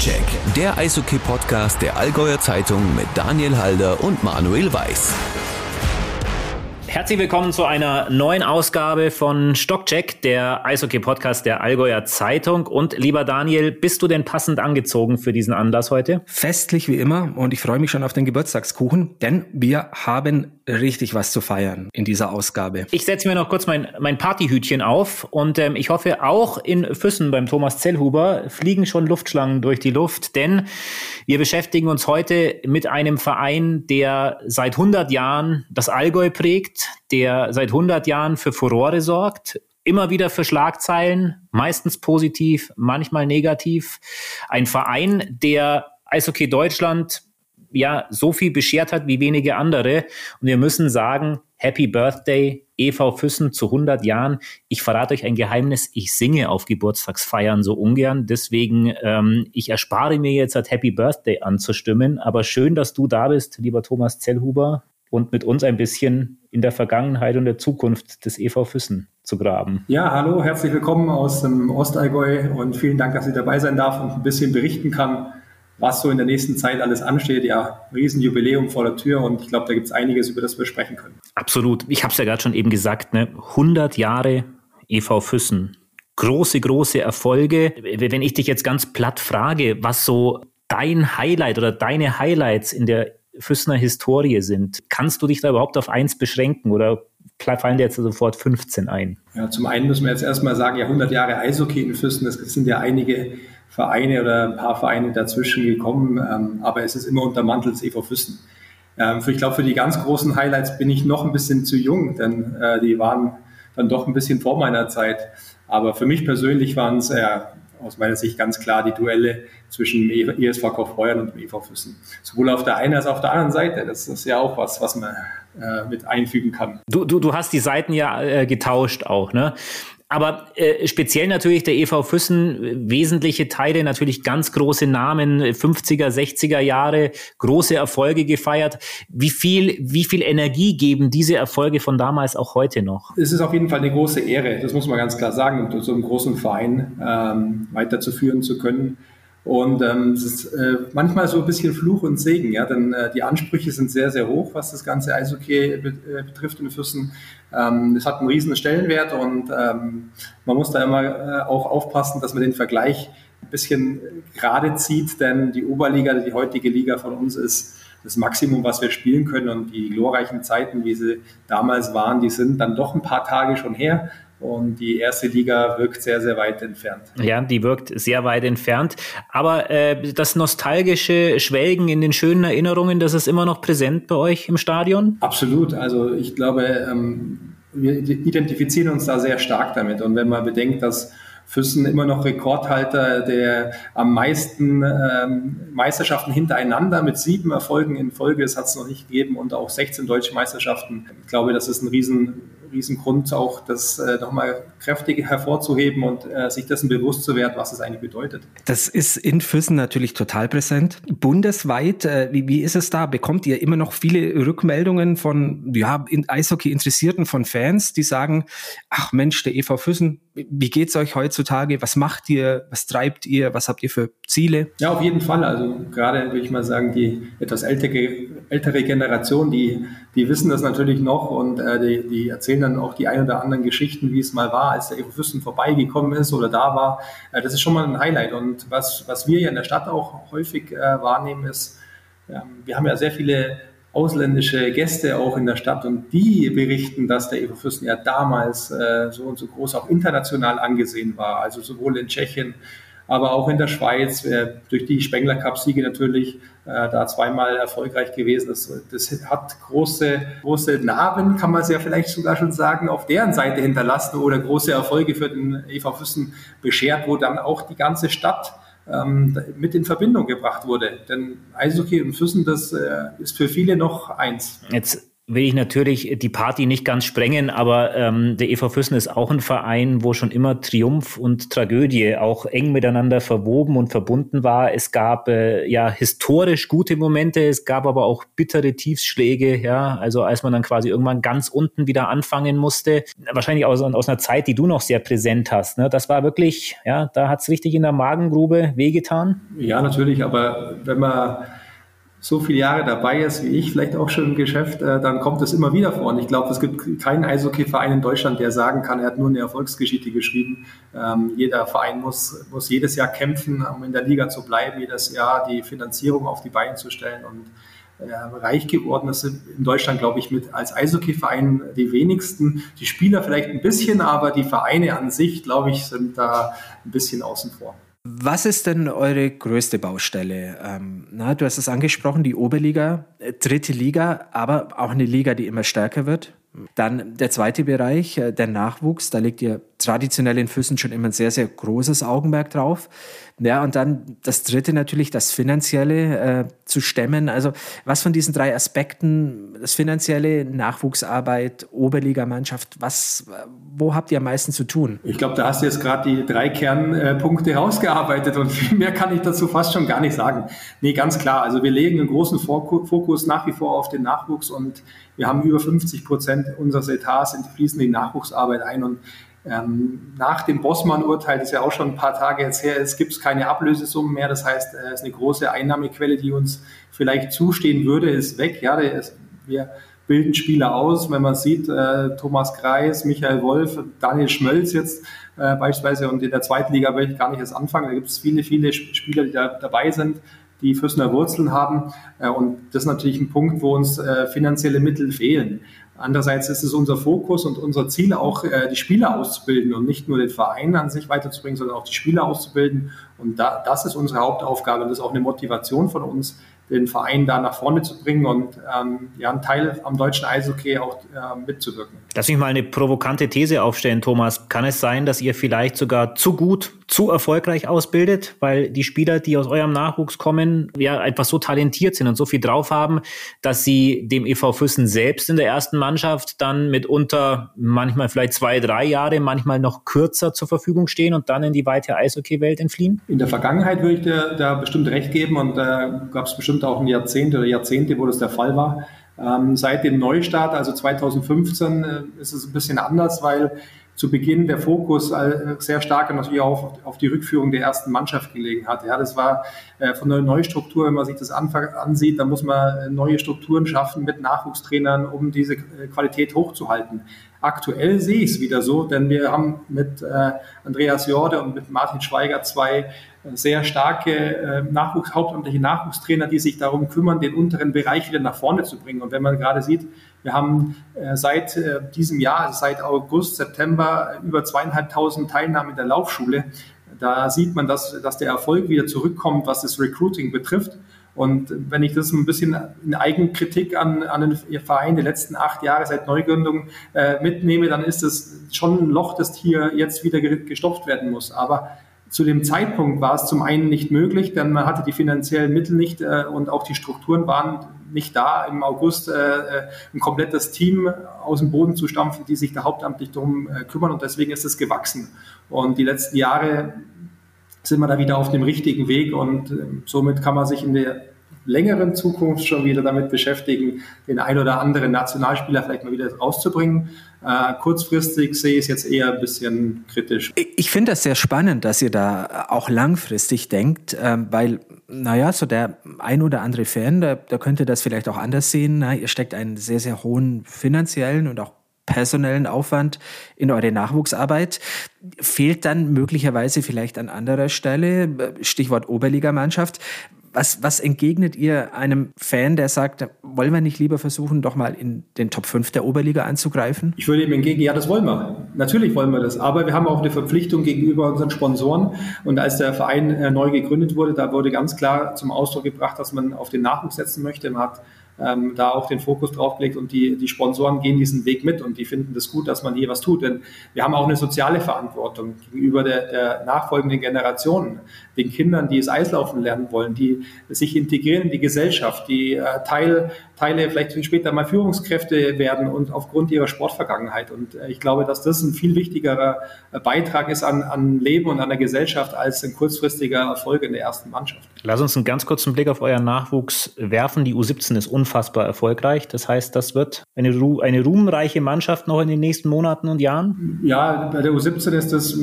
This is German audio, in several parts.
Stockcheck, der Eishockey-Podcast der Allgäuer Zeitung mit Daniel Halder und Manuel Weiß. Herzlich willkommen zu einer neuen Ausgabe von Stockcheck, der Eishockey-Podcast der Allgäuer Zeitung. Und lieber Daniel, bist du denn passend angezogen für diesen Anlass heute? Festlich wie immer und ich freue mich schon auf den Geburtstagskuchen, denn wir haben richtig was zu feiern in dieser Ausgabe. Ich setze mir noch kurz mein, mein Partyhütchen auf und ähm, ich hoffe auch in Füssen beim Thomas Zellhuber fliegen schon Luftschlangen durch die Luft, denn wir beschäftigen uns heute mit einem Verein, der seit 100 Jahren das Allgäu prägt, der seit 100 Jahren für Furore sorgt, immer wieder für Schlagzeilen, meistens positiv, manchmal negativ. Ein Verein, der Eishockey Deutschland ja so viel beschert hat wie wenige andere. Und wir müssen sagen, Happy Birthday, EV Füssen zu 100 Jahren. Ich verrate euch ein Geheimnis, ich singe auf Geburtstagsfeiern so ungern. Deswegen, ähm, ich erspare mir jetzt halt Happy Birthday anzustimmen. Aber schön, dass du da bist, lieber Thomas Zellhuber, und mit uns ein bisschen in der Vergangenheit und der Zukunft des EV Füssen zu graben. Ja, hallo, herzlich willkommen aus dem Ostallgäu und vielen Dank, dass ich dabei sein darf und ein bisschen berichten kann was so in der nächsten Zeit alles ansteht. Ja, Riesenjubiläum vor der Tür und ich glaube, da gibt es einiges, über das wir sprechen können. Absolut. Ich habe es ja gerade schon eben gesagt, ne? 100 Jahre EV Füssen. Große, große Erfolge. Wenn ich dich jetzt ganz platt frage, was so dein Highlight oder deine Highlights in der Füssener Historie sind, kannst du dich da überhaupt auf eins beschränken oder fallen dir jetzt sofort 15 ein? Ja, zum einen müssen wir jetzt erstmal sagen, ja, 100 Jahre Eishockey in Füssen, das sind ja einige Vereine oder ein paar Vereine dazwischen gekommen, ähm, aber es ist immer unter Mantel des EV Füssen. Ähm, für, ich glaube, für die ganz großen Highlights bin ich noch ein bisschen zu jung, denn äh, die waren dann doch ein bisschen vor meiner Zeit. Aber für mich persönlich waren es äh, aus meiner Sicht ganz klar die Duelle zwischen ESV Kaufbeuern und EV Füssen. Sowohl auf der einen als auch auf der anderen Seite. Das ist ja auch was, was man äh, mit einfügen kann. Du, du, du hast die Seiten ja äh, getauscht auch, ne? Aber äh, speziell natürlich der EV Füssen, wesentliche Teile, natürlich ganz große Namen, 50er, 60er Jahre, große Erfolge gefeiert. Wie viel, wie viel Energie geben diese Erfolge von damals auch heute noch? Es ist auf jeden Fall eine große Ehre, das muss man ganz klar sagen, so einen großen Verein ähm, weiterzuführen zu können. Und ähm, es ist äh, manchmal so ein bisschen Fluch und Segen, ja, denn äh, die Ansprüche sind sehr, sehr hoch, was das ganze Eishockey äh, betrifft in Füssen. Ähm, es hat einen riesen Stellenwert und ähm, man muss da immer äh, auch aufpassen, dass man den Vergleich ein bisschen gerade zieht, denn die Oberliga, die heutige Liga von uns ist das Maximum, was wir spielen können und die glorreichen Zeiten, wie sie damals waren, die sind dann doch ein paar Tage schon her. Und die erste Liga wirkt sehr, sehr weit entfernt. Ja, die wirkt sehr weit entfernt. Aber äh, das nostalgische Schwelgen in den schönen Erinnerungen, das ist immer noch präsent bei euch im Stadion? Absolut. Also ich glaube, ähm, wir identifizieren uns da sehr stark damit. Und wenn man bedenkt, dass Füssen immer noch Rekordhalter der am meisten ähm, Meisterschaften hintereinander mit sieben Erfolgen in Folge. Das hat es noch nicht gegeben und auch 16 deutsche Meisterschaften. Ich glaube, das ist ein riesen Riesengrund, auch das äh, nochmal kräftig hervorzuheben und äh, sich dessen bewusst zu werden, was es eigentlich bedeutet. Das ist in Füssen natürlich total präsent. Bundesweit, äh, wie, wie ist es da? Bekommt ihr immer noch viele Rückmeldungen von ja, in Eishockey Interessierten, von Fans, die sagen, ach Mensch, der EV Füssen, wie geht's euch heutzutage? Was macht ihr? Was treibt ihr? Was habt ihr für Ziele? Ja, auf jeden Fall. Also gerade würde ich mal sagen, die etwas ältere, ältere Generation, die, die wissen das natürlich noch und äh, die, die erzählen dann auch die ein oder anderen Geschichten, wie es mal war, als der EV Füssen vorbeigekommen ist oder da war. Äh, das ist schon mal ein Highlight. Und was, was wir ja in der Stadt auch häufig äh, wahrnehmen, ist, äh, wir haben ja sehr viele ausländische Gäste auch in der Stadt und die berichten, dass der Evo Fürsten ja damals äh, so und so groß auch international angesehen war, also sowohl in Tschechien, aber auch in der Schweiz, äh, durch die Spengler Cup-Siege natürlich äh, da zweimal erfolgreich gewesen. Das, das hat große, große Narben, kann man es ja vielleicht sogar schon sagen, auf deren Seite hinterlassen oder große Erfolge für den EV Füssen beschert, wo dann auch die ganze Stadt ähm, mit in Verbindung gebracht wurde. Denn Eishockey und Füssen, das äh, ist für viele noch eins. Jetzt will ich natürlich die Party nicht ganz sprengen, aber ähm, der EV Füssen ist auch ein Verein, wo schon immer Triumph und Tragödie auch eng miteinander verwoben und verbunden war. Es gab äh, ja historisch gute Momente, es gab aber auch bittere Tiefschläge, ja, also als man dann quasi irgendwann ganz unten wieder anfangen musste, wahrscheinlich aus, aus einer Zeit, die du noch sehr präsent hast. Ne? Das war wirklich, ja, da hat's richtig in der Magengrube wehgetan. Ja, natürlich, aber wenn man so viele Jahre dabei ist, wie ich, vielleicht auch schon im Geschäft, äh, dann kommt es immer wieder vor. Und ich glaube, es gibt keinen Eishockey-Verein in Deutschland, der sagen kann, er hat nur eine Erfolgsgeschichte geschrieben. Ähm, jeder Verein muss, muss jedes Jahr kämpfen, um in der Liga zu bleiben, jedes Jahr die Finanzierung auf die Beine zu stellen. Und äh, reich geworden ist in Deutschland, glaube ich, mit als Eishockey-Verein die wenigsten. Die Spieler vielleicht ein bisschen, aber die Vereine an sich, glaube ich, sind da ein bisschen außen vor. Was ist denn eure größte Baustelle? Ähm, na, du hast es angesprochen, die Oberliga, äh, dritte Liga, aber auch eine Liga, die immer stärker wird. Dann der zweite Bereich, äh, der Nachwuchs. Da legt ihr traditionell in Füssen schon immer ein sehr, sehr großes Augenmerk drauf. Ja, und dann das dritte natürlich, das Finanzielle äh, zu stemmen. Also was von diesen drei Aspekten, das Finanzielle, Nachwuchsarbeit, Oberligamannschaft, was, wo habt ihr am meisten zu tun? Ich glaube, da hast du jetzt gerade die drei Kernpunkte rausgearbeitet und viel mehr kann ich dazu fast schon gar nicht sagen. Nee, ganz klar. Also wir legen einen großen Fokus nach wie vor auf den Nachwuchs und wir haben über 50 Prozent unseres Etats in fließende Nachwuchsarbeit ein und ähm, nach dem Bossmann-Urteil, das ja auch schon ein paar Tage jetzt her ist, gibt es keine Ablösesummen mehr. Das heißt, es äh, ist eine große Einnahmequelle, die uns vielleicht zustehen würde, ist weg. Ja, ist, wir bilden Spieler aus, wenn man sieht, äh, Thomas Kreis, Michael Wolf, Daniel Schmölz jetzt äh, beispielsweise und in der zweiten Liga will ich gar nicht erst anfangen. Da gibt es viele, viele Spieler, die da dabei sind die Füssener Wurzeln haben. Äh, und das ist natürlich ein Punkt, wo uns äh, finanzielle Mittel fehlen. Andererseits ist es unser Fokus und unser Ziel auch, äh, die Spieler auszubilden und nicht nur den Verein an sich weiterzubringen, sondern auch die Spieler auszubilden. Und da, das ist unsere Hauptaufgabe und das ist auch eine Motivation von uns, den Verein da nach vorne zu bringen und ähm, ja, einen Teil am deutschen Eishockey auch äh, mitzuwirken. Lass mich mal eine provokante These aufstellen, Thomas. Kann es sein, dass ihr vielleicht sogar zu gut, zu erfolgreich ausbildet, weil die Spieler, die aus eurem Nachwuchs kommen, ja einfach so talentiert sind und so viel drauf haben, dass sie dem EV Füssen selbst in der ersten Mannschaft dann mitunter manchmal vielleicht zwei, drei Jahre, manchmal noch kürzer zur Verfügung stehen und dann in die weite Eishockey-Welt entfliehen? In der Vergangenheit würde ich dir da bestimmt recht geben und da äh, gab es bestimmt auch ein Jahrzehnt oder Jahrzehnte, wo das der Fall war. Ähm, seit dem Neustart, also 2015, äh, ist es ein bisschen anders, weil zu Beginn der Fokus äh, sehr stark natürlich auch auf, die Rückführung der ersten Mannschaft gelegen hat. Ja, das war von der Neustruktur, wenn man sich das ansieht, da muss man neue Strukturen schaffen mit Nachwuchstrainern, um diese Qualität hochzuhalten. Aktuell sehe ich es wieder so, denn wir haben mit Andreas Jorde und mit Martin Schweiger zwei sehr starke äh, Nachwuchs, hauptamtliche Nachwuchstrainer, die sich darum kümmern, den unteren Bereich wieder nach vorne zu bringen. Und wenn man gerade sieht, wir haben äh, seit äh, diesem Jahr, also seit August, September, über zweieinhalbtausend Teilnahmen in der Laufschule. Da sieht man, dass, dass der Erfolg wieder zurückkommt, was das Recruiting betrifft. Und wenn ich das ein bisschen in Eigenkritik an, an den Verein der letzten acht Jahre seit Neugründung äh, mitnehme, dann ist es schon ein Loch, das hier jetzt wieder gestopft werden muss. Aber zu dem Zeitpunkt war es zum einen nicht möglich, denn man hatte die finanziellen Mittel nicht äh, und auch die Strukturen waren nicht da, im August äh, äh, ein komplettes Team aus dem Boden zu stampfen, die sich da hauptamtlich darum äh, kümmern und deswegen ist es gewachsen. Und die letzten Jahre sind wir da wieder auf dem richtigen Weg und äh, somit kann man sich in der längeren Zukunft schon wieder damit beschäftigen, den ein oder anderen Nationalspieler vielleicht mal wieder rauszubringen. Äh, kurzfristig sehe ich es jetzt eher ein bisschen kritisch. Ich finde das sehr spannend, dass ihr da auch langfristig denkt, äh, weil, naja, so der ein oder andere Fan, der, der könnte das vielleicht auch anders sehen. Na, ihr steckt einen sehr, sehr hohen finanziellen und auch personellen Aufwand in eure Nachwuchsarbeit. Fehlt dann möglicherweise vielleicht an anderer Stelle, Stichwort Oberligamannschaft, was, was entgegnet ihr einem Fan, der sagt, wollen wir nicht lieber versuchen, doch mal in den Top 5 der Oberliga anzugreifen? Ich würde ihm entgegen, ja, das wollen wir. Natürlich wollen wir das. Aber wir haben auch eine Verpflichtung gegenüber unseren Sponsoren. Und als der Verein äh, neu gegründet wurde, da wurde ganz klar zum Ausdruck gebracht, dass man auf den Nachwuchs setzen möchte. Man hat ähm, da auch den Fokus drauf gelegt und die, die Sponsoren gehen diesen Weg mit und die finden das gut, dass man hier was tut. Denn wir haben auch eine soziale Verantwortung gegenüber der, der nachfolgenden Generationen, den Kindern, die es Eislaufen lernen wollen, die sich integrieren in die Gesellschaft, die äh, Teil, Teile vielleicht später mal Führungskräfte werden und aufgrund ihrer Sportvergangenheit. Und äh, ich glaube, dass das ein viel wichtigerer äh, Beitrag ist an, an Leben und an der Gesellschaft als ein kurzfristiger Erfolg in der ersten Mannschaft. Lass uns einen ganz kurzen Blick auf euren Nachwuchs werfen. Die U17 ist unfassbar erfolgreich. Das heißt, das wird eine, Ru eine ruhmreiche Mannschaft noch in den nächsten Monaten und Jahren? Ja, bei der U17 ist das,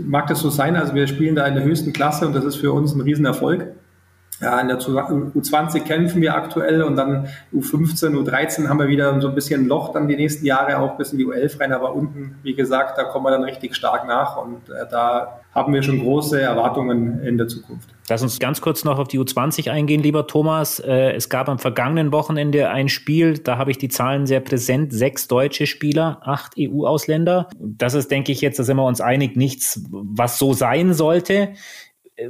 mag das so sein. Also wir spielen da in der höchsten Klasse und das ist für uns ein Riesenerfolg. Ja, in der U20 kämpfen wir aktuell und dann U15, U13 haben wir wieder so ein bisschen Loch dann die nächsten Jahre auch bis in die U11 rein, aber unten, wie gesagt, da kommen wir dann richtig stark nach und äh, da haben wir schon große Erwartungen in der Zukunft. Lass uns ganz kurz noch auf die U20 eingehen, lieber Thomas. Äh, es gab am vergangenen Wochenende ein Spiel, da habe ich die Zahlen sehr präsent. Sechs deutsche Spieler, acht EU-Ausländer. Das ist, denke ich, jetzt, da sind wir uns einig, nichts, was so sein sollte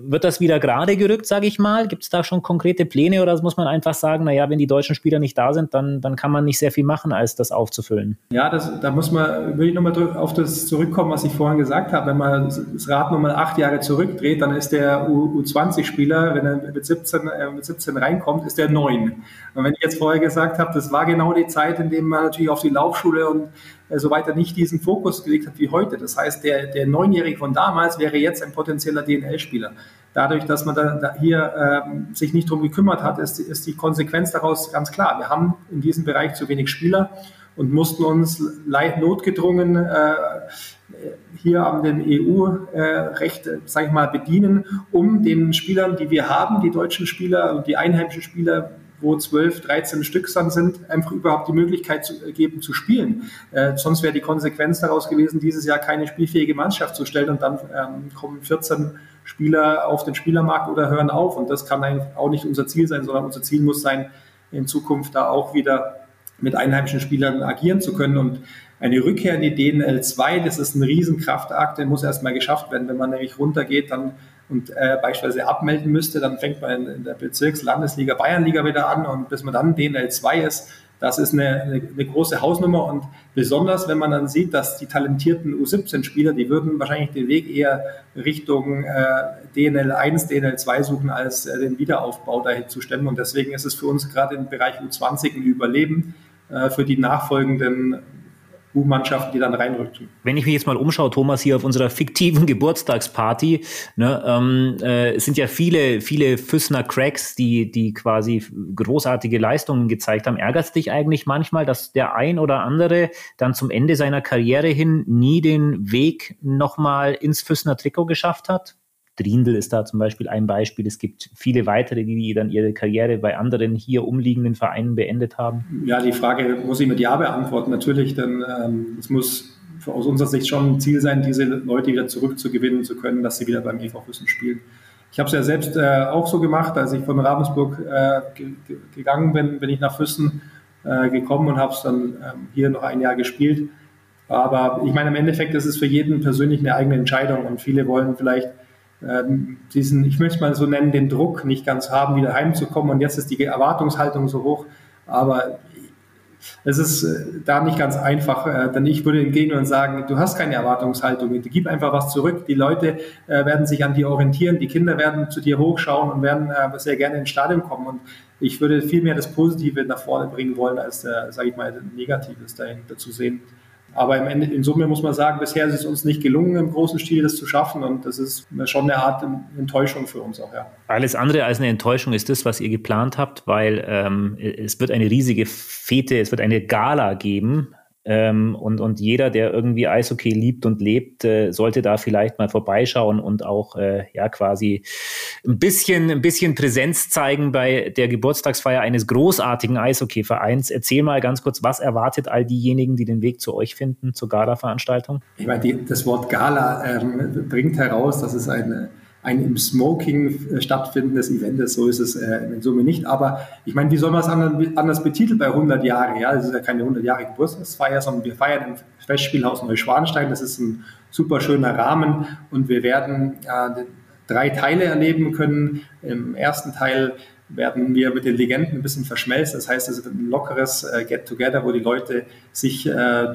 wird das wieder gerade gerückt, sage ich mal? Gibt es da schon konkrete Pläne oder muss man einfach sagen, naja, wenn die deutschen Spieler nicht da sind, dann, dann kann man nicht sehr viel machen, als das aufzufüllen? Ja, das, da muss man, will ich nochmal auf das zurückkommen, was ich vorhin gesagt habe. Wenn man das Rad nochmal acht Jahre zurückdreht, dann ist der U20-Spieler, wenn er mit 17, äh, mit 17 reinkommt, ist der neun. Und wenn ich jetzt vorher gesagt habe, das war genau die Zeit, in der man natürlich auf die Laufschule und äh, so weiter nicht diesen Fokus gelegt hat wie heute. Das heißt, der, der Neunjährige von damals wäre jetzt ein potenzieller DNL-Spieler. Dadurch, dass man da, da hier ähm, sich nicht drum gekümmert hat, ist, ist die Konsequenz daraus ganz klar. Wir haben in diesem Bereich zu wenig Spieler und mussten uns leicht notgedrungen äh, hier an dem EU-Recht, äh, sage ich mal, bedienen, um den Spielern, die wir haben, die deutschen Spieler und die einheimischen Spieler wo 12, 13 Stück dann sind, einfach überhaupt die Möglichkeit zu äh, geben zu spielen. Äh, sonst wäre die Konsequenz daraus gewesen, dieses Jahr keine spielfähige Mannschaft zu stellen und dann ähm, kommen 14 Spieler auf den Spielermarkt oder hören auf. Und das kann auch nicht unser Ziel sein, sondern unser Ziel muss sein, in Zukunft da auch wieder mit einheimischen Spielern agieren zu können. Und eine Rückkehr in die DNL 2, das ist ein Riesenkraftakt, der muss erstmal geschafft werden. Wenn man nämlich runtergeht, dann und äh, beispielsweise abmelden müsste, dann fängt man in, der Bezirks-, Landesliga, Bayernliga wieder an und bis man dann DNL2 ist, das ist eine, eine, eine, große Hausnummer und besonders, wenn man dann sieht, dass die talentierten U17-Spieler, die würden wahrscheinlich den Weg eher Richtung äh, DNL1, DNL2 suchen, als äh, den Wiederaufbau dahin zu stemmen. Und deswegen ist es für uns gerade im Bereich U20 ein Überleben äh, für die nachfolgenden U-Mannschaften, die dann reinrückten. Wenn ich mich jetzt mal umschaue, Thomas, hier auf unserer fiktiven Geburtstagsparty, ne, ähm, äh, es sind ja viele, viele Füssner Cracks, die, die quasi großartige Leistungen gezeigt haben. Ärgert es dich eigentlich manchmal, dass der ein oder andere dann zum Ende seiner Karriere hin nie den Weg nochmal ins Füssner Trikot geschafft hat? Drindl ist da zum Beispiel ein Beispiel. Es gibt viele weitere, die dann ihre Karriere bei anderen hier umliegenden Vereinen beendet haben. Ja, die Frage muss ich mit Ja beantworten. Natürlich, denn ähm, es muss aus unserer Sicht schon ein Ziel sein, diese Leute wieder zurückzugewinnen zu können, dass sie wieder beim EV Füssen spielen. Ich habe es ja selbst äh, auch so gemacht, als ich von Ravensburg äh, gegangen bin, bin ich nach Füssen äh, gekommen und habe es dann ähm, hier noch ein Jahr gespielt. Aber ich meine, im Endeffekt ist es für jeden persönlich eine eigene Entscheidung und viele wollen vielleicht ähm, diesen, ich möchte es mal so nennen, den Druck nicht ganz haben, wieder heimzukommen. Und jetzt ist die Erwartungshaltung so hoch. Aber es ist äh, da nicht ganz einfach, äh, denn ich würde entgegnen und sagen, du hast keine Erwartungshaltung, gib einfach was zurück. Die Leute äh, werden sich an dir orientieren, die Kinder werden zu dir hochschauen und werden sehr gerne ins Stadion kommen. Und ich würde viel mehr das Positive nach vorne bringen wollen, als, sage ich mal, Negatives dahinter zu sehen. Aber im Ende, in Summe muss man sagen, bisher ist es uns nicht gelungen, im großen Stil das zu schaffen. Und das ist schon eine Art Enttäuschung für uns auch, ja. Alles andere als eine Enttäuschung ist das, was ihr geplant habt, weil ähm, es wird eine riesige Fete, es wird eine Gala geben ähm, und, und jeder, der irgendwie Eishockey liebt und lebt, äh, sollte da vielleicht mal vorbeischauen und auch äh, ja quasi ein bisschen, ein bisschen Präsenz zeigen bei der Geburtstagsfeier eines großartigen Eishockey-Vereins. Erzähl mal ganz kurz, was erwartet all diejenigen, die den Weg zu euch finden, zur Gala-Veranstaltung? Ich meine, die, das Wort Gala ähm, bringt heraus, dass es eine ein im Smoking äh, stattfindendes Event ist. So ist es äh, in Summe nicht. Aber ich meine, wie soll man es anders betiteln bei 100 Jahren? Ja, es ist ja keine 100 Jahre Geburtstagsfeier, sondern wir feiern im Festspielhaus Neuschwanstein. Das ist ein super schöner Rahmen und wir werden äh, drei Teile erleben können. Im ersten Teil werden wir mit den Legenden ein bisschen verschmelzen. Das heißt, es wird ein lockeres äh, Get-Together, wo die Leute sich äh,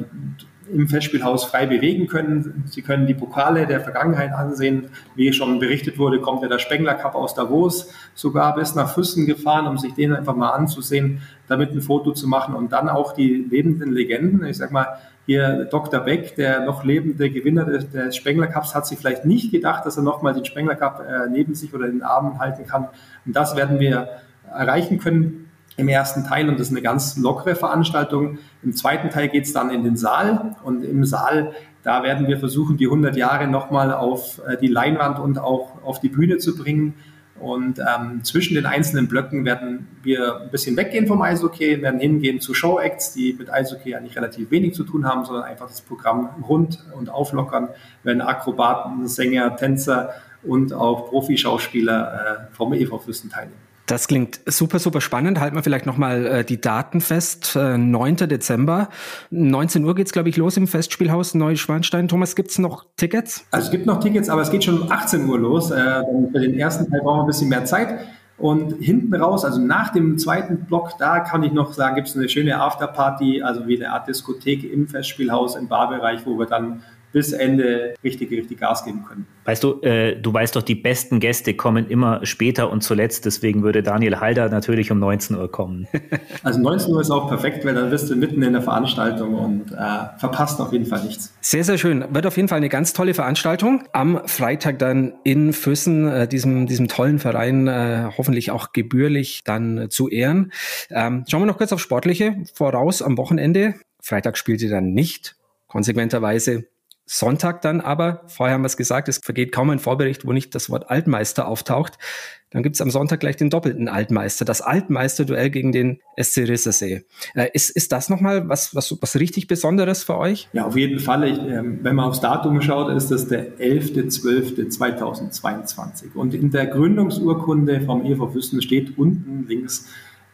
im Festspielhaus frei bewegen können. Sie können die Pokale der Vergangenheit ansehen. Wie schon berichtet wurde, kommt ja der Spengler Cup aus Davos sogar bis nach Füssen gefahren, um sich den einfach mal anzusehen, damit ein Foto zu machen und dann auch die lebenden Legenden. Ich sag mal, hier Dr. Beck, der noch lebende Gewinner des, des Spengler Cups, hat sich vielleicht nicht gedacht, dass er nochmal den Spengler Cup äh, neben sich oder in den Armen halten kann. Und das werden wir erreichen können im ersten Teil und das ist eine ganz lockere Veranstaltung. Im zweiten Teil geht es dann in den Saal und im Saal, da werden wir versuchen, die 100 Jahre nochmal auf äh, die Leinwand und auch auf die Bühne zu bringen. Und ähm, zwischen den einzelnen Blöcken werden wir ein bisschen weggehen vom Eishockey, werden hingehen zu Showacts, die mit Eishockey eigentlich relativ wenig zu tun haben, sondern einfach das Programm rund und auflockern, werden Akrobaten, Sänger, Tänzer und auch Profischauspieler äh, vom EV Fürsten teilnehmen. Das klingt super, super spannend. Halten wir vielleicht nochmal äh, die Daten fest. Äh, 9. Dezember, 19 Uhr geht's glaube ich, los im Festspielhaus Neuschwanstein. Thomas, gibt's noch Tickets? Also es gibt noch Tickets, aber es geht schon um 18 Uhr los. Äh, für den ersten Teil brauchen wir ein bisschen mehr Zeit. Und hinten raus, also nach dem zweiten Block, da kann ich noch sagen, gibt's eine schöne Afterparty, also wie eine Art Diskothek im Festspielhaus im Barbereich, wo wir dann bis Ende richtig, richtig Gas geben können. Weißt du, äh, du weißt doch, die besten Gäste kommen immer später und zuletzt. Deswegen würde Daniel Halder natürlich um 19 Uhr kommen. Also 19 Uhr ist auch perfekt, weil dann bist du mitten in der Veranstaltung und äh, verpasst auf jeden Fall nichts. Sehr, sehr schön. Wird auf jeden Fall eine ganz tolle Veranstaltung. Am Freitag dann in Füssen, äh, diesem, diesem tollen Verein, äh, hoffentlich auch gebührlich dann äh, zu ehren. Ähm, schauen wir noch kurz auf Sportliche voraus am Wochenende. Freitag spielt ihr dann nicht konsequenterweise Sonntag dann aber, vorher haben wir es gesagt, es vergeht kaum ein Vorbericht, wo nicht das Wort Altmeister auftaucht. Dann gibt's am Sonntag gleich den doppelten Altmeister, das Altmeisterduell gegen den SC Rissersee. Äh, ist, ist das nochmal was, was, was richtig Besonderes für euch? Ja, auf jeden Fall. Ich, äh, wenn man aufs Datum schaut, ist das der 11.12.2022. Und in der Gründungsurkunde vom EV Füssen steht unten links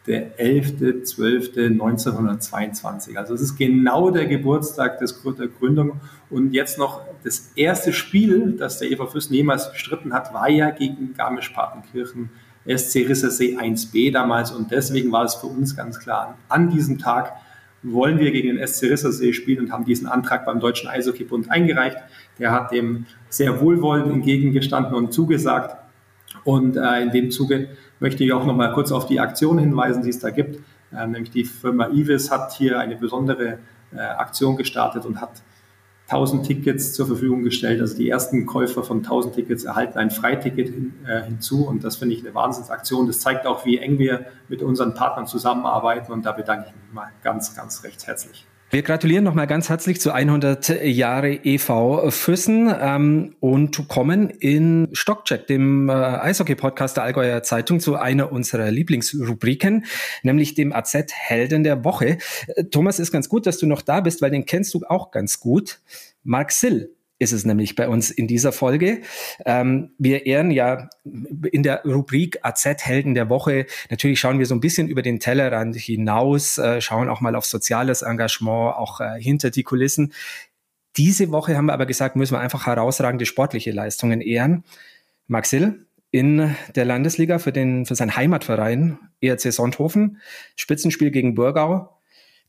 der 11.12.1922. Also es ist genau der Geburtstag des, der Gründung. Und jetzt noch das erste Spiel, das der Eva Fürsten jemals bestritten hat, war ja gegen Garmisch-Partenkirchen SC Rissersee 1b damals. Und deswegen war es für uns ganz klar, an diesem Tag wollen wir gegen den SC Rissersee spielen und haben diesen Antrag beim Deutschen Eishockeybund eingereicht. Der hat dem sehr wohlwollend entgegengestanden und zugesagt. Und äh, in dem Zuge möchte ich auch noch mal kurz auf die Aktion hinweisen, die es da gibt. Ähm, nämlich die Firma Ivis hat hier eine besondere äh, Aktion gestartet und hat 1000 Tickets zur Verfügung gestellt. Also die ersten Käufer von 1000 Tickets erhalten ein Freiticket hin, äh, hinzu und das finde ich eine Wahnsinnsaktion. Das zeigt auch, wie eng wir mit unseren Partnern zusammenarbeiten und da bedanke ich mich mal ganz, ganz recht herzlich. Wir gratulieren nochmal ganz herzlich zu 100 Jahre EV Füssen ähm, und kommen in Stockcheck, dem äh, Eishockey-Podcast der Allgäuer Zeitung, zu einer unserer Lieblingsrubriken, nämlich dem AZ Helden der Woche. Äh, Thomas, ist ganz gut, dass du noch da bist, weil den kennst du auch ganz gut. Mark Sill ist es nämlich bei uns in dieser Folge. Ähm, wir ehren ja in der Rubrik AZ Helden der Woche. Natürlich schauen wir so ein bisschen über den Tellerrand hinaus, äh, schauen auch mal auf soziales Engagement, auch äh, hinter die Kulissen. Diese Woche haben wir aber gesagt, müssen wir einfach herausragende sportliche Leistungen ehren. Maxil in der Landesliga für, den, für seinen Heimatverein ERC Sonthofen, Spitzenspiel gegen Burgau,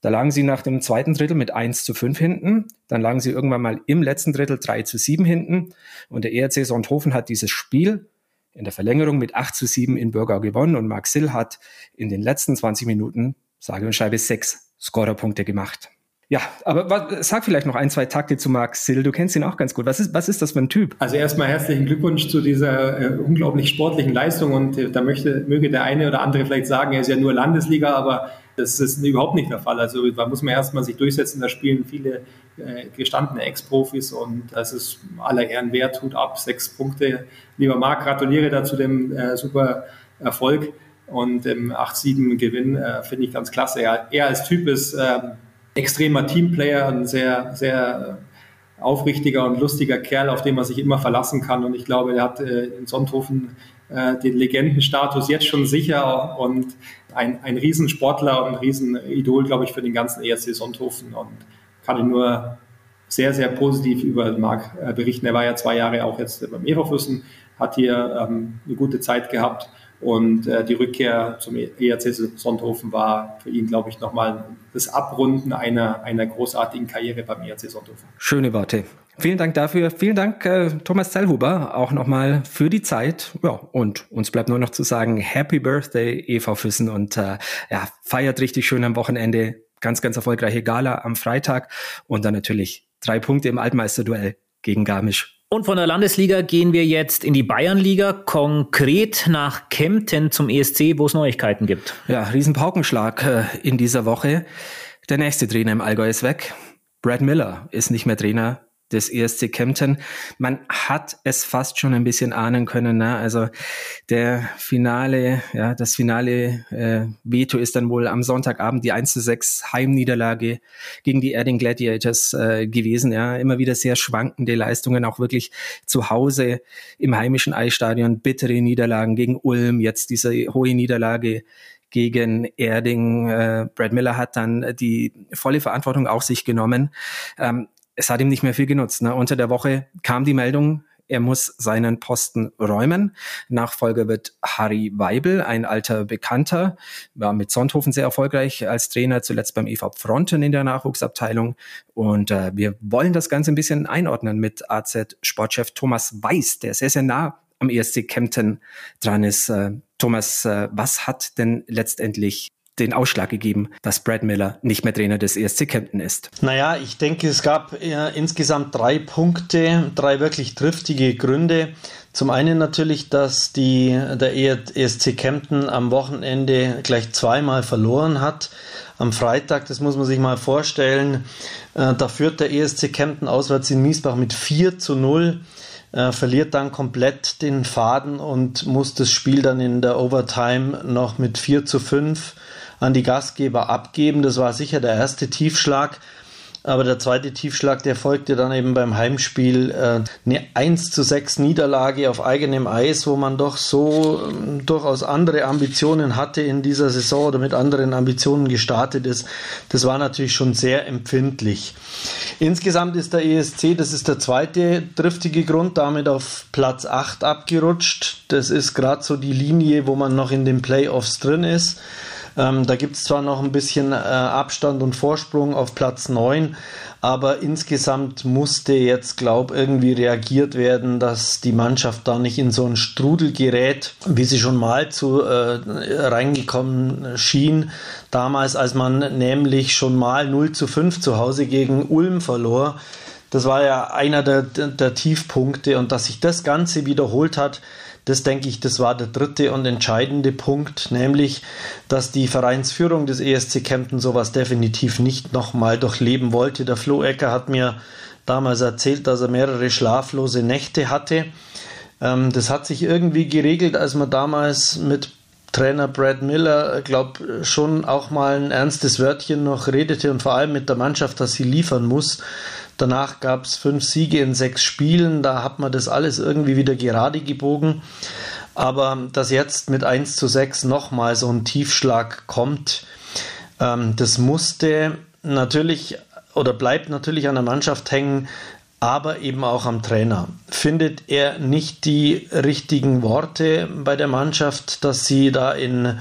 da lagen sie nach dem zweiten Drittel mit 1 zu 5 hinten. Dann lagen sie irgendwann mal im letzten Drittel 3 zu 7 hinten. Und der ERC Sonthofen hat dieses Spiel in der Verlängerung mit 8 zu 7 in Bürgau gewonnen. Und Mark Sill hat in den letzten 20 Minuten, sage und schreibe, sechs Scorerpunkte gemacht. Ja, aber was, sag vielleicht noch ein, zwei Takte zu Marc Sill. Du kennst ihn auch ganz gut. Was ist, was ist das für ein Typ? Also erstmal herzlichen Glückwunsch zu dieser äh, unglaublich sportlichen Leistung. Und äh, da möchte, möge der eine oder andere vielleicht sagen, er ist ja nur Landesliga, aber das ist überhaupt nicht der Fall. Also da muss man erstmal sich durchsetzen. Da spielen viele äh, gestandene Ex-Profis und das ist aller Ehren wert. Tut ab, sechs Punkte. Lieber Marc, gratuliere dazu dem äh, super Erfolg und dem 8-7-Gewinn. Äh, Finde ich ganz klasse. Er, er als Typ ist ähm, extremer Teamplayer, ein sehr, sehr aufrichtiger und lustiger Kerl, auf den man sich immer verlassen kann. Und ich glaube, er hat äh, in Sonthofen äh, den Legendenstatus jetzt schon sicher und ein, ein Riesensportler und ein Riesenidol, glaube ich, für den ganzen ERC Sonthofen und kann ich nur sehr, sehr positiv über Marc äh, berichten. Er war ja zwei Jahre auch jetzt beim Everfüssen, hat hier ähm, eine gute Zeit gehabt Und äh, die Rückkehr zum ERC Sonthofen war für ihn, glaube ich, nochmal das Abrunden einer, einer großartigen Karriere beim ERC Sonthofen. Schöne Worte. Vielen Dank dafür. Vielen Dank, äh, Thomas Zellhuber, auch nochmal für die Zeit. Ja, und uns bleibt nur noch zu sagen, Happy Birthday, EV Füssen. Und äh, ja, feiert richtig schön am Wochenende. Ganz, ganz erfolgreiche Gala am Freitag. Und dann natürlich drei Punkte im Altmeisterduell gegen Garmisch. Und von der Landesliga gehen wir jetzt in die Bayernliga, konkret nach Kempten zum ESC, wo es Neuigkeiten gibt. Ja, Riesenpaukenschlag äh, in dieser Woche. Der nächste Trainer im Allgäu ist weg. Brad Miller ist nicht mehr Trainer des ESC Kempten. Man hat es fast schon ein bisschen ahnen können. Ne? Also der Finale, ja, das finale äh, Veto ist dann wohl am Sonntagabend die 1 zu 6 Heimniederlage gegen die Erding Gladiators äh, gewesen. Ja, immer wieder sehr schwankende Leistungen, auch wirklich zu Hause im heimischen Eisstadion, bittere Niederlagen gegen Ulm, jetzt diese hohe Niederlage gegen Erding. Äh, Brad Miller hat dann die volle Verantwortung auf sich genommen. Ähm, es hat ihm nicht mehr viel genutzt. Ne? Unter der Woche kam die Meldung, er muss seinen Posten räumen. Nachfolger wird Harry Weibel, ein alter Bekannter, war mit Sonthofen sehr erfolgreich als Trainer, zuletzt beim EV Fronten in der Nachwuchsabteilung. Und äh, wir wollen das Ganze ein bisschen einordnen mit AZ-Sportchef Thomas Weiß, der sehr, sehr nah am ESC Kempten dran ist. Äh, Thomas, äh, was hat denn letztendlich den Ausschlag gegeben, dass Brad Miller nicht mehr Trainer des ESC Kempten ist? Naja, ich denke, es gab äh, insgesamt drei Punkte, drei wirklich triftige Gründe. Zum einen natürlich, dass die, der ESC Kempten am Wochenende gleich zweimal verloren hat. Am Freitag, das muss man sich mal vorstellen, äh, da führt der ESC Kempten auswärts in Miesbach mit 4 zu 0 äh, verliert dann komplett den Faden und muss das Spiel dann in der Overtime noch mit 4 zu 5 an die Gastgeber abgeben. Das war sicher der erste Tiefschlag. Aber der zweite Tiefschlag, der folgte dann eben beim Heimspiel äh, eine 1 zu 6 Niederlage auf eigenem Eis, wo man doch so äh, durchaus andere Ambitionen hatte in dieser Saison oder mit anderen Ambitionen gestartet ist. Das war natürlich schon sehr empfindlich. Insgesamt ist der ESC, das ist der zweite driftige Grund, damit auf Platz 8 abgerutscht. Das ist gerade so die Linie, wo man noch in den Playoffs drin ist. Ähm, da gibt es zwar noch ein bisschen äh, Abstand und Vorsprung auf Platz 9, aber insgesamt musste jetzt, glaube irgendwie reagiert werden, dass die Mannschaft da nicht in so einen Strudel gerät, wie sie schon mal zu äh, reingekommen schien. Damals, als man nämlich schon mal 0 zu 5 zu Hause gegen Ulm verlor. Das war ja einer der, der, der Tiefpunkte und dass sich das Ganze wiederholt hat, das denke ich, das war der dritte und entscheidende Punkt, nämlich, dass die Vereinsführung des ESC Kempten sowas definitiv nicht nochmal durchleben wollte. Der Flo Ecker hat mir damals erzählt, dass er mehrere schlaflose Nächte hatte. Ähm, das hat sich irgendwie geregelt, als man damals mit Trainer Brad Miller, glaube schon auch mal ein ernstes Wörtchen noch redete und vor allem mit der Mannschaft, dass sie liefern muss. Danach gab es fünf Siege in sechs Spielen. Da hat man das alles irgendwie wieder gerade gebogen. Aber dass jetzt mit 1 zu 6 nochmal so ein Tiefschlag kommt, ähm, das musste natürlich oder bleibt natürlich an der Mannschaft hängen, aber eben auch am Trainer. Findet er nicht die richtigen Worte bei der Mannschaft, dass sie da in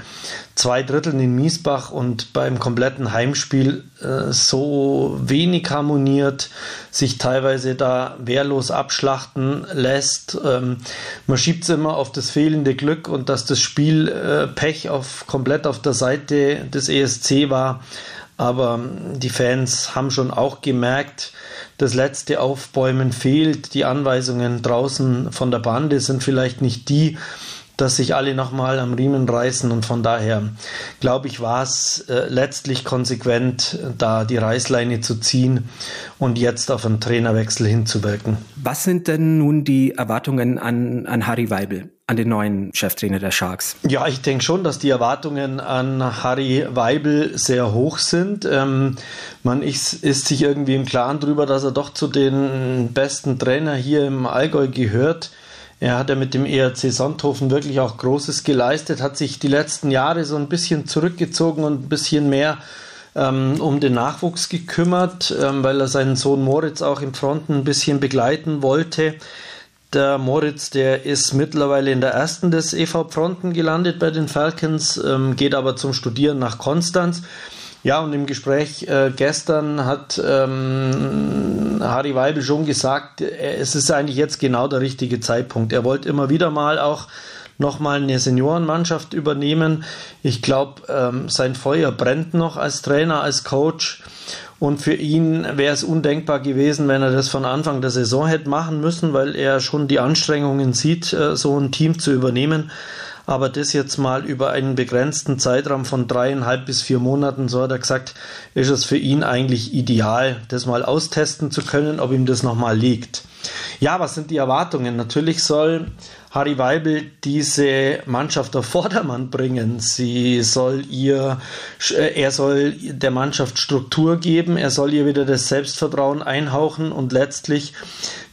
zwei Dritteln in Miesbach und beim kompletten Heimspiel äh, so wenig harmoniert, sich teilweise da wehrlos abschlachten lässt. Ähm, man schiebt es immer auf das fehlende Glück und dass das Spiel äh, Pech auf, komplett auf der Seite des ESC war. Aber die Fans haben schon auch gemerkt, das letzte Aufbäumen fehlt. Die Anweisungen draußen von der Bande sind vielleicht nicht die, dass sich alle nochmal am Riemen reißen und von daher glaube ich, war es äh, letztlich konsequent, da die Reißleine zu ziehen und jetzt auf einen Trainerwechsel hinzuwirken. Was sind denn nun die Erwartungen an, an Harry Weibel? an den neuen Cheftrainer der Sharks? Ja, ich denke schon, dass die Erwartungen an Harry Weibel sehr hoch sind. Ähm, man ist, ist, sich irgendwie im Klaren darüber, dass er doch zu den besten Trainer hier im Allgäu gehört. Er hat ja mit dem ERC Sonthofen wirklich auch Großes geleistet, hat sich die letzten Jahre so ein bisschen zurückgezogen und ein bisschen mehr ähm, um den Nachwuchs gekümmert, ähm, weil er seinen Sohn Moritz auch im Fronten ein bisschen begleiten wollte Der Moritz, der ist mittlerweile in der ersten des EV Fronten gelandet bei den Falcons, ähm, geht aber zum Studieren nach Konstanz. Ja, und im Gespräch äh, gestern hat ähm, Harry Weibel schon gesagt, äh, es ist eigentlich jetzt genau der richtige Zeitpunkt. Er wollte immer wieder mal auch nochmal eine Seniorenmannschaft übernehmen. Ich glaube, ähm, sein Feuer brennt noch als Trainer, als Coach. Und für ihn wäre es undenkbar gewesen, wenn er das von Anfang der Saison hätte machen müssen, weil er schon die Anstrengungen sieht, äh, so ein Team zu übernehmen. Aber das jetzt mal über einen begrenzten Zeitraum von dreieinhalb bis vier Monaten, so hat er gesagt, ist es für ihn eigentlich ideal, das mal austesten zu können, ob ihm das nochmal liegt. Ja, was sind die Erwartungen? Natürlich soll Harry Weibel diese Mannschaft auf Vordermann bringen. Sie soll ihr, äh, er soll der Mannschaft Struktur geben, er soll ihr wieder das Selbstvertrauen einhauchen und letztlich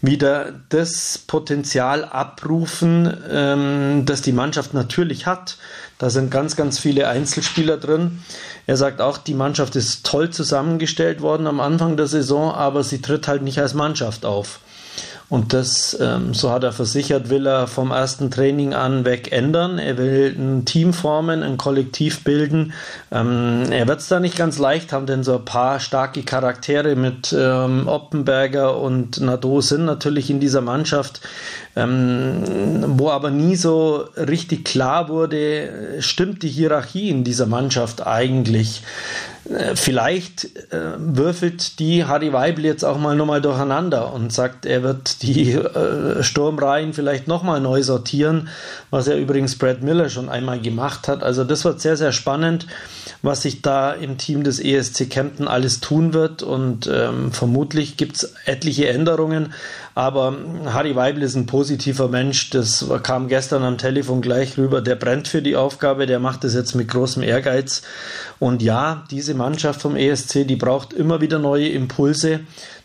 wieder das Potenzial abrufen, ähm, das die Mannschaft natürlich hat. Da sind ganz, ganz viele Einzelspieler drin. Er sagt auch, die Mannschaft ist toll zusammengestellt worden am Anfang der Saison, aber sie tritt halt nicht als Mannschaft auf. Und das, ähm, so hat er versichert, will er vom ersten Training an weg ändern. Er will ein Team formen, ein Kollektiv bilden. Ähm, er wird es da nicht ganz leicht haben, denn so ein paar starke Charaktere mit ähm, Oppenberger und Nadeau sind natürlich in dieser Mannschaft, ähm, wo aber nie so richtig klar wurde, stimmt die Hierarchie in dieser Mannschaft eigentlich. Äh, vielleicht äh, würfelt die Harry Weibel jetzt auch mal nochmal durcheinander und sagt, er wird die äh, Sturmreihen vielleicht nochmal neu sortieren, was ja übrigens Brad Miller schon einmal gemacht hat. Also das wird sehr, sehr spannend, was sich da im Team des ESC Kempten alles tun wird und ähm, vermutlich gibt es etliche Änderungen. Aber Harry Weibel ist ein positiver Mensch. Das kam gestern am Telefon gleich rüber. Der brennt für die Aufgabe. Der macht es jetzt mit großem Ehrgeiz. Und ja, diese Mannschaft vom ESC, die braucht immer wieder neue Impulse.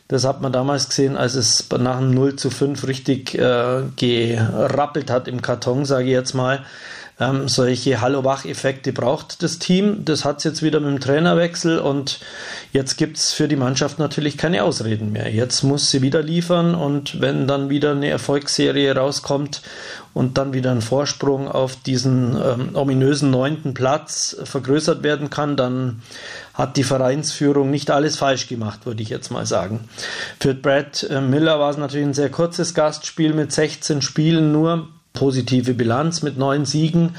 Das hat man damals gesehen, als es nach einem 0 zu 5 richtig äh, gerappelt hat im Karton, sage ich jetzt mal. Ähm, solche Hallo-Wach-Effekte braucht das Team. Das hat es jetzt wieder mit dem Trainerwechsel und jetzt gibt es für die Mannschaft natürlich keine Ausreden mehr. Jetzt muss sie wieder liefern und wenn dann wieder eine Erfolgsserie rauskommt und dann wieder ein Vorsprung auf diesen ähm, ominösen neunten Platz vergrößert werden kann, dann hat die Vereinsführung nicht alles falsch gemacht, würde ich jetzt mal sagen. Für Brad äh, Miller war es natürlich ein sehr kurzes Gastspiel mit 16 Spielen nur positive Bilanz mit neun Siegen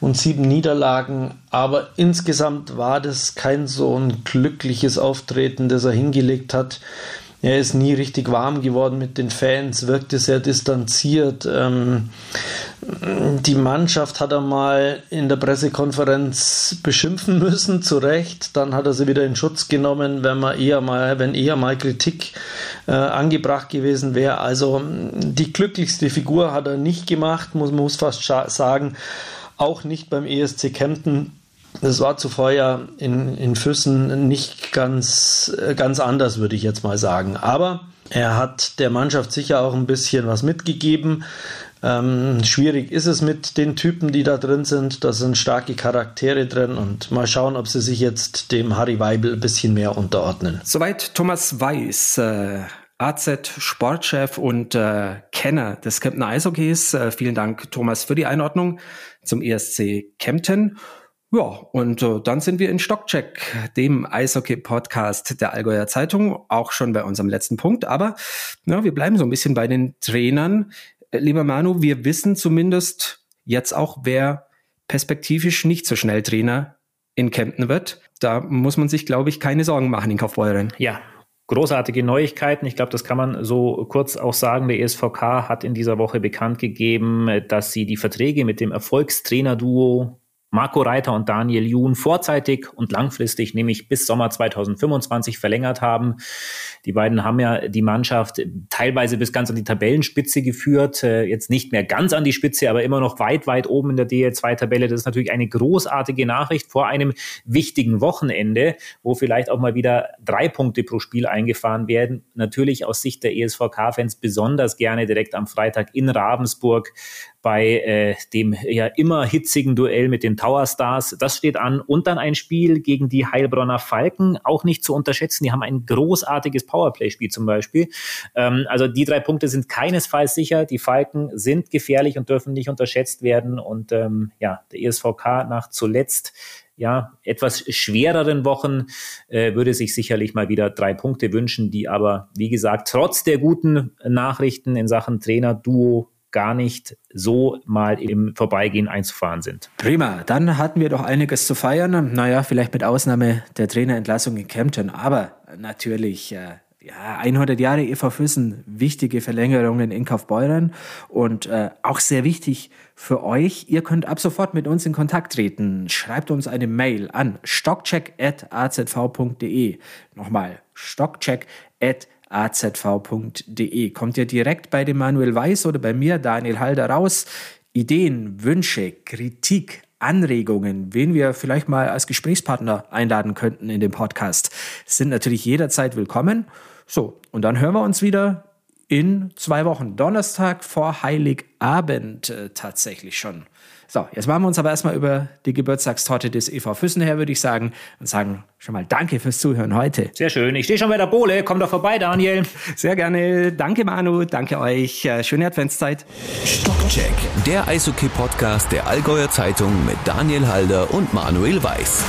und sieben Niederlagen. Aber insgesamt war das kein so ein glückliches Auftreten, das er hingelegt hat. Er ist nie richtig warm geworden mit den Fans, wirkte sehr distanziert. Ähm, die Mannschaft hat er mal in der Pressekonferenz beschimpfen müssen, zu Recht. Dann hat er sie wieder in Schutz genommen, wenn man eher mal, wenn eher mal Kritik äh, angebracht gewesen wäre. Also die glücklichste Figur hat er nicht gemacht, muss man fast sagen. Auch nicht beim ESC Kempten das war zuvor ja in, in Füssen nicht ganz, äh, ganz anders, würde ich jetzt mal sagen. Aber er hat der Mannschaft sicher auch ein bisschen was mitgegeben. Ähm, schwierig ist es mit den Typen, die da drin sind. Da sind starke Charaktere drin und mal schauen, ob sie sich jetzt dem Harry Weibel ein bisschen mehr unterordnen. Soweit Thomas Weiß. Äh AZ-Sportchef und äh, Kenner des Kempten Eishockeys. Äh, vielen Dank, Thomas, für die Einordnung zum ESC Kempten. Ja, und äh, dann sind wir in Stockcheck, dem Eishockey-Podcast der Allgäuer Zeitung, auch schon bei unserem letzten Punkt. Aber ja, wir bleiben so ein bisschen bei den Trainern. Äh, lieber Manu, wir wissen zumindest jetzt auch, wer perspektivisch nicht so schnell Trainer in Kempten wird. Da muss man sich, glaube ich, keine Sorgen machen in Kaufbeuren. Ja, großartige Neuigkeiten. Ich glaube, das kann man so kurz auch sagen. Der ESVK hat in dieser Woche bekannt gegeben, dass sie die Verträge mit dem Erfolgstrainer-Duo Marco Reiter und Daniel Jun vorzeitig und langfristig, nämlich bis Sommer 2025 verlängert haben. Die beiden haben ja die Mannschaft teilweise bis ganz an die Tabellenspitze geführt. Äh, jetzt nicht mehr ganz an die Spitze, aber immer noch weit, weit oben in der DL2-Tabelle. Das ist natürlich eine großartige Nachricht vor einem wichtigen Wochenende, wo vielleicht auch mal wieder drei Punkte pro Spiel eingefahren werden. Natürlich aus Sicht der ESVK-Fans besonders gerne direkt am Freitag in Ravensburg bei äh, dem ja immer hitzigen Duell mit den Tower Stars. Das steht an. Und dann ein Spiel gegen die Heilbronner Falken, auch nicht zu unterschätzen. Die haben ein großartiges Powerplay-Spiel zum Beispiel. Ähm, also die drei Punkte sind keinesfalls sicher. Die Falken sind gefährlich und dürfen nicht unterschätzt werden. Und ähm, ja, der ESVK nach zuletzt ja, etwas schwereren Wochen äh, würde sich sicherlich mal wieder drei Punkte wünschen, die aber, wie gesagt, trotz der guten Nachrichten in Sachen Trainer-Duo gar nicht so mal im Vorbeigehen einzufahren sind. Prima, dann hatten wir doch einiges zu feiern. Naja, vielleicht mit Ausnahme der Trainerentlassung in Kempten, aber natürlich äh, ja, 100 Jahre EV Füssen, wichtige Verlängerungen in Kaufbeuren und äh, auch sehr wichtig für euch. Ihr könnt ab sofort mit uns in Kontakt treten. Schreibt uns eine Mail an stockcheck.azv.de. Nochmal, stockcheck.azv.de. Kommt ihr direkt bei dem Manuel Weiß oder bei mir, Daniel Halder, raus. Ideen, Wünsche, Kritik, Anregungen, wen wir vielleicht mal als Gesprächspartner einladen könnten in dem Podcast, sind natürlich jederzeit willkommen. So, und dann hören wir uns wieder in zwei Wochen. Donnerstag vor Heiligabend äh, tatsächlich schon. So, jetzt machen wir uns aber erstmal über die Geburtstagstorte des EV Füssen her, würde ich sagen, und sagen schon mal Danke fürs Zuhören heute. Sehr schön. Ich stehe schon bei der Bohle. Komm doch vorbei, Daniel. Sehr gerne. Danke, Manu. Danke euch. Schöne Adventszeit. Stockcheck, der Eishockey-Podcast der Allgäuer Zeitung mit Daniel Halder und Manuel Weiß.